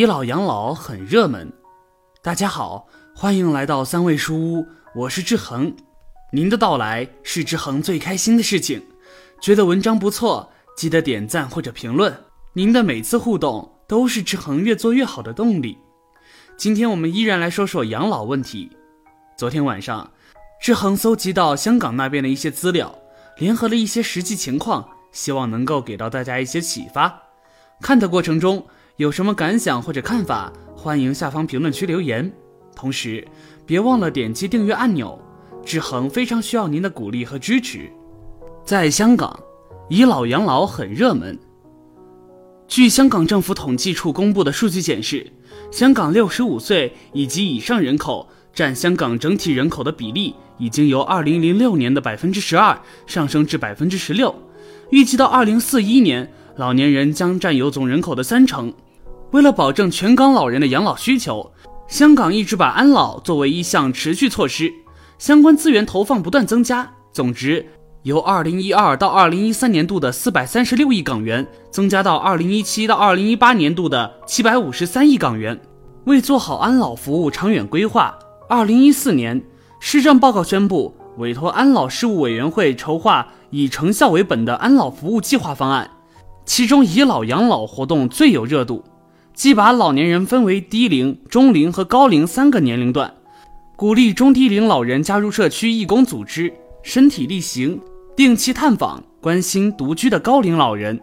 以老养老很热门。大家好，欢迎来到三味书屋，我是志恒。您的到来是志恒最开心的事情。觉得文章不错，记得点赞或者评论。您的每次互动都是志恒越做越好的动力。今天我们依然来说说养老问题。昨天晚上，志恒搜集到香港那边的一些资料，联合了一些实际情况，希望能够给到大家一些启发。看的过程中。有什么感想或者看法，欢迎下方评论区留言。同时，别忘了点击订阅按钮。志恒非常需要您的鼓励和支持。在香港，以老养老很热门。据香港政府统计处公布的数据显示，香港六十五岁以及以上人口占香港整体人口的比例，已经由二零零六年的百分之十二上升至百分之十六，预计到二零四一年，老年人将占有总人口的三成。为了保证全港老人的养老需求，香港一直把安老作为一项持续措施，相关资源投放不断增加，总值由二零一二到二零一三年度的四百三十六亿港元，增加到二零一七到二零一八年度的七百五十三亿港元。为做好安老服务长远规划，二零一四年施政报告宣布，委托安老事务委员会筹划以成效为本的安老服务计划方案，其中以老养老活动最有热度。既把老年人分为低龄、中龄和高龄三个年龄段，鼓励中低龄老人加入社区义工组织，身体力行，定期探访，关心独居的高龄老人。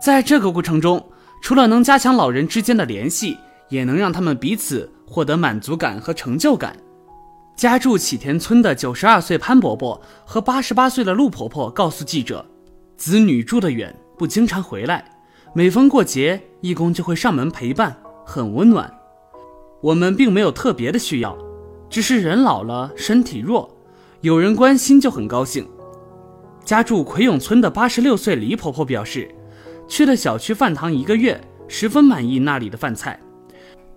在这个过程中，除了能加强老人之间的联系，也能让他们彼此获得满足感和成就感。家住启田村的九十二岁潘伯伯和八十八岁的陆婆婆告诉记者：“子女住得远，不经常回来。”每逢过节，义工就会上门陪伴，很温暖。我们并没有特别的需要，只是人老了，身体弱，有人关心就很高兴。家住葵涌村的八十六岁李婆婆表示，去了小区饭堂一个月，十分满意那里的饭菜，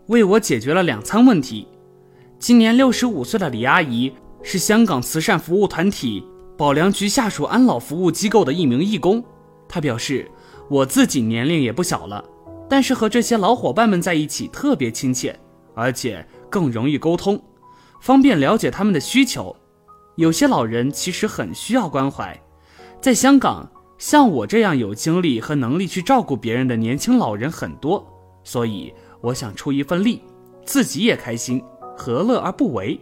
为我解决了两餐问题。今年六十五岁的李阿姨是香港慈善服务团体保良局下属安老服务机构的一名义工，她表示。我自己年龄也不小了，但是和这些老伙伴们在一起特别亲切，而且更容易沟通，方便了解他们的需求。有些老人其实很需要关怀，在香港，像我这样有精力和能力去照顾别人的年轻老人很多，所以我想出一份力，自己也开心，何乐而不为？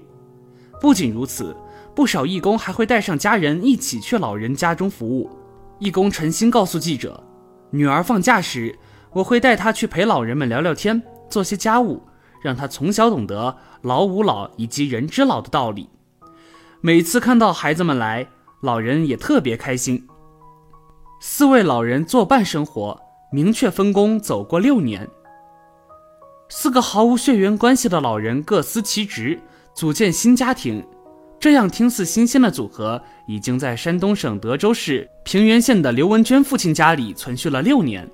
不仅如此，不少义工还会带上家人一起去老人家中服务。义工陈鑫告诉记者。女儿放假时，我会带她去陪老人们聊聊天，做些家务，让她从小懂得老吾老以及人之老的道理。每次看到孩子们来，老人也特别开心。四位老人作伴生活，明确分工，走过六年。四个毫无血缘关系的老人各司其职，组建新家庭。这样听似新鲜的组合，已经在山东省德州市平原县的刘文娟父亲家里存续了六年。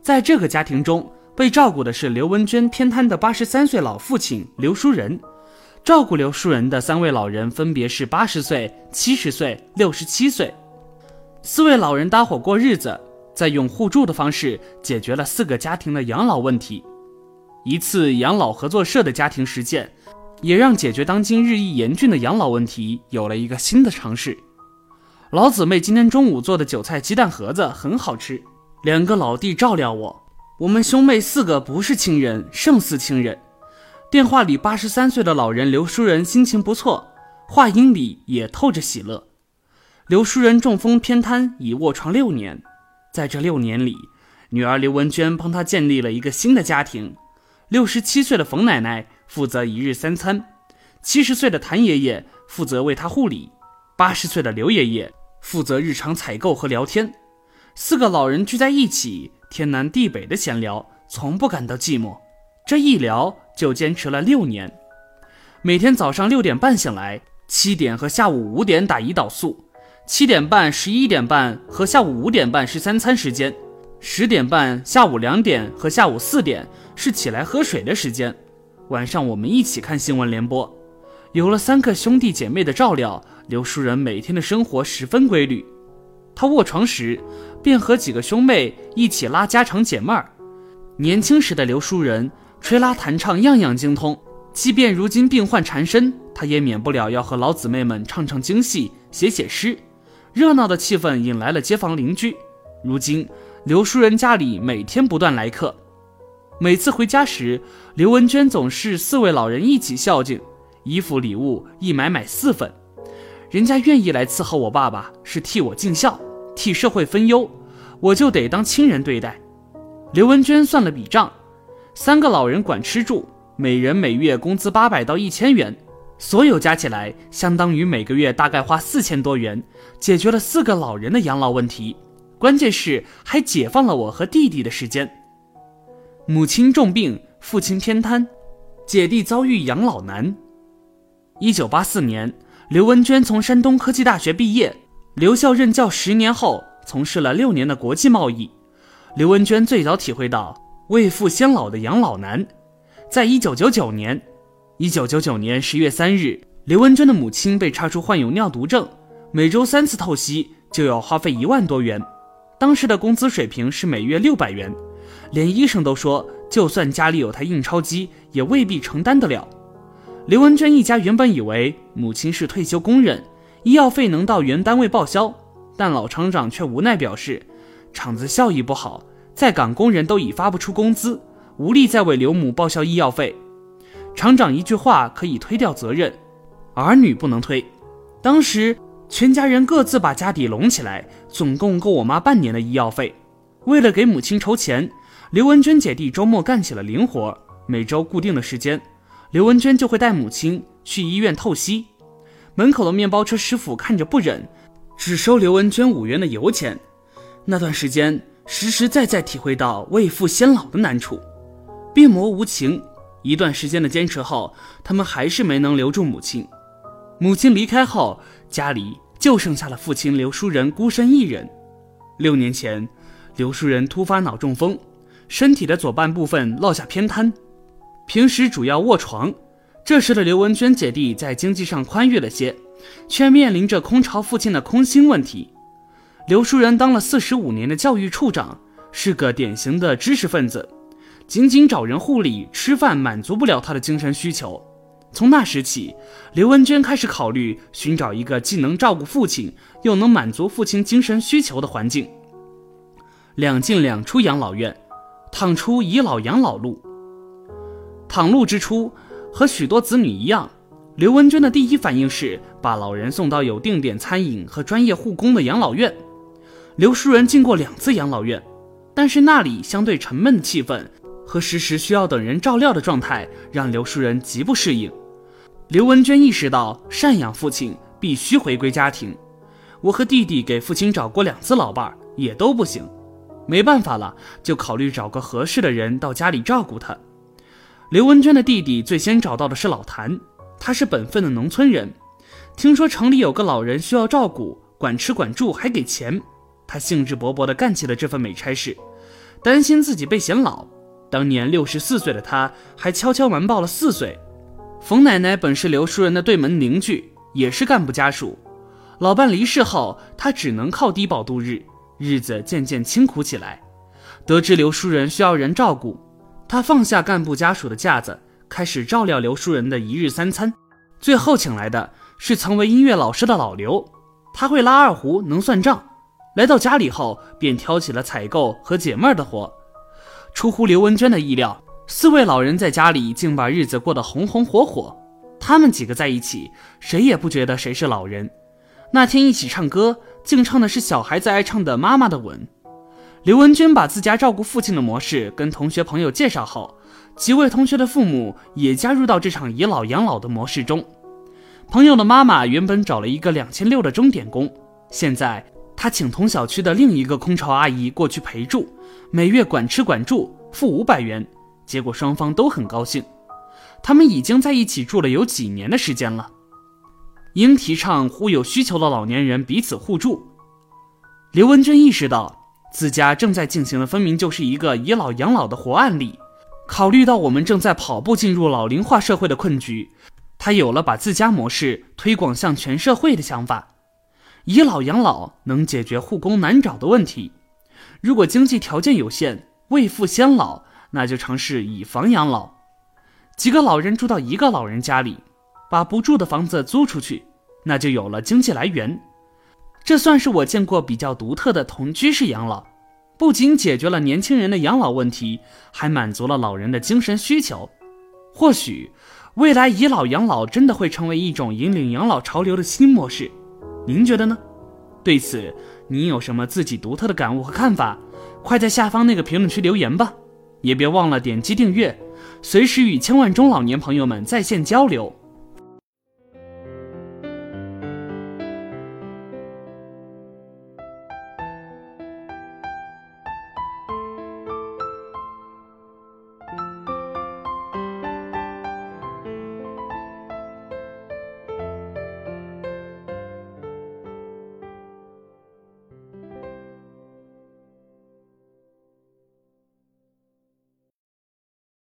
在这个家庭中，被照顾的是刘文娟偏瘫的八十三岁老父亲刘书仁。照顾刘书仁的三位老人分别是八十岁、七十岁、六十七岁。四位老人搭伙过日子，在用互助的方式解决了四个家庭的养老问题。一次养老合作社的家庭实践。也让解决当今日益严峻的养老问题有了一个新的尝试。老姊妹今天中午做的韭菜鸡蛋盒子很好吃。两个老弟照料我，我们兄妹四个不是亲人胜似亲人。电话里八十三岁的老人刘淑仁心情不错，话音里也透着喜乐。刘淑仁中风偏瘫，已卧床六年，在这六年里，女儿刘文娟帮他建立了一个新的家庭。六十七岁的冯奶奶。负责一日三餐，七十岁的谭爷爷负责为他护理，八十岁的刘爷爷负责日常采购和聊天。四个老人聚在一起，天南地北的闲聊，从不感到寂寞。这一聊就坚持了六年。每天早上六点半醒来，七点和下午五点打胰岛素，七点半、十一点半和下午五点半是三餐时间，十点半、下午两点和下午四点是起来喝水的时间。晚上我们一起看新闻联播，有了三个兄弟姐妹的照料，刘书仁每天的生活十分规律。他卧床时，便和几个兄妹一起拉家常解闷儿。年轻时的刘书仁吹拉弹唱样样精通。即便如今病患缠身，他也免不了要和老姊妹们唱唱京戏、写写诗。热闹的气氛引来了街坊邻居。如今，刘书仁家里每天不断来客。每次回家时，刘文娟总是四位老人一起孝敬，衣服礼物一买买四份。人家愿意来伺候我爸爸，是替我尽孝，替社会分忧，我就得当亲人对待。刘文娟算了笔账，三个老人管吃住。每人每月工资八百到一千元，所有加起来相当于每个月大概花四千多元，解决了四个老人的养老问题。关键是还解放了我和弟弟的时间。母亲重病，父亲偏瘫，姐弟遭遇养老难。一九八四年，刘文娟从山东科技大学毕业，留校任教十年后，从事了六年的国际贸易。刘文娟最早体会到未富先老的养老难。在一九九九年，一九九九年十月三日，刘文娟的母亲被查出患有尿毒症，每周三次透析就要花费一万多元。当时的工资水平是每月六百元，连医生都说，就算家里有台印钞机，也未必承担得了。刘文娟一家原本以为母亲是退休工人，医药费能到原单位报销，但老厂长却无奈表示，厂子效益不好，在岗工人都已发不出工资。无力再为刘母报销医药费，厂长一句话可以推掉责任，儿女不能推。当时全家人各自把家底拢起来，总共够我妈半年的医药费。为了给母亲筹钱，刘文娟姐弟周末干起了零活。每周固定的时间，刘文娟就会带母亲去医院透析。门口的面包车师傅看着不忍，只收刘文娟五元的油钱。那段时间，实实在在体会到为父先老的难处。病魔无情，一段时间的坚持后，他们还是没能留住母亲。母亲离开后，家里就剩下了父亲刘书仁孤身一人。六年前，刘书仁突发脑中风，身体的左半部分落下偏瘫，平时主要卧床。这时的刘文娟姐弟在经济上宽裕了些，却面临着空巢父亲的空心问题。刘淑仁当了四十五年的教育处长，是个典型的知识分子。仅仅找人护理、吃饭满足不了他的精神需求。从那时起，刘文娟开始考虑寻找一个既能照顾父亲，又能满足父亲精神需求的环境。两进两出养老院，趟出倚老养老路。躺路之初，和许多子女一样，刘文娟的第一反应是把老人送到有定点餐饮和专业护工的养老院。刘书人进过两次养老院，但是那里相对沉闷的气氛。和时时需要等人照料的状态，让刘书人极不适应。刘文娟意识到赡养父亲必须回归家庭。我和弟弟给父亲找过两次老伴儿，也都不行。没办法了，就考虑找个合适的人到家里照顾他。刘文娟的弟弟最先找到的是老谭，他是本分的农村人，听说城里有个老人需要照顾，管吃管住还给钱，他兴致勃勃地干起了这份美差事，担心自己被嫌老。当年六十四岁的他，还悄悄瞒报了四岁。冯奶奶本是刘书人的对门邻居，也是干部家属。老伴离世后，他只能靠低保度日，日子渐渐清苦起来。得知刘书人需要人照顾，他放下干部家属的架子，开始照料刘书人的一日三餐。最后请来的是曾为音乐老师的老刘，他会拉二胡，能算账。来到家里后，便挑起了采购和解闷的活。出乎刘文娟的意料，四位老人在家里竟把日子过得红红火火。他们几个在一起，谁也不觉得谁是老人。那天一起唱歌，竟唱的是小孩子爱唱的《妈妈的吻》。刘文娟把自家照顾父亲的模式跟同学朋友介绍后，几位同学的父母也加入到这场以老养老的模式中。朋友的妈妈原本找了一个两千六的钟点工，现在。她请同小区的另一个空巢阿姨过去陪住，每月管吃管住，付五百元。结果双方都很高兴。他们已经在一起住了有几年的时间了。应提倡互有需求的老年人彼此互助。刘文娟意识到自家正在进行的分明就是一个以老养老的活案例。考虑到我们正在跑步进入老龄化社会的困局，他有了把自家模式推广向全社会的想法。以老养老能解决护工难找的问题。如果经济条件有限，未富先老那就尝试以房养老。几个老人住到一个老人家里，把不住的房子租出去，那就有了经济来源。这算是我见过比较独特的同居式养老，不仅解决了年轻人的养老问题，还满足了老人的精神需求。或许，未来以老养老真的会成为一种引领养老潮流的新模式。您觉得呢？对此，您有什么自己独特的感悟和看法？快在下方那个评论区留言吧！也别忘了点击订阅，随时与千万中老年朋友们在线交流。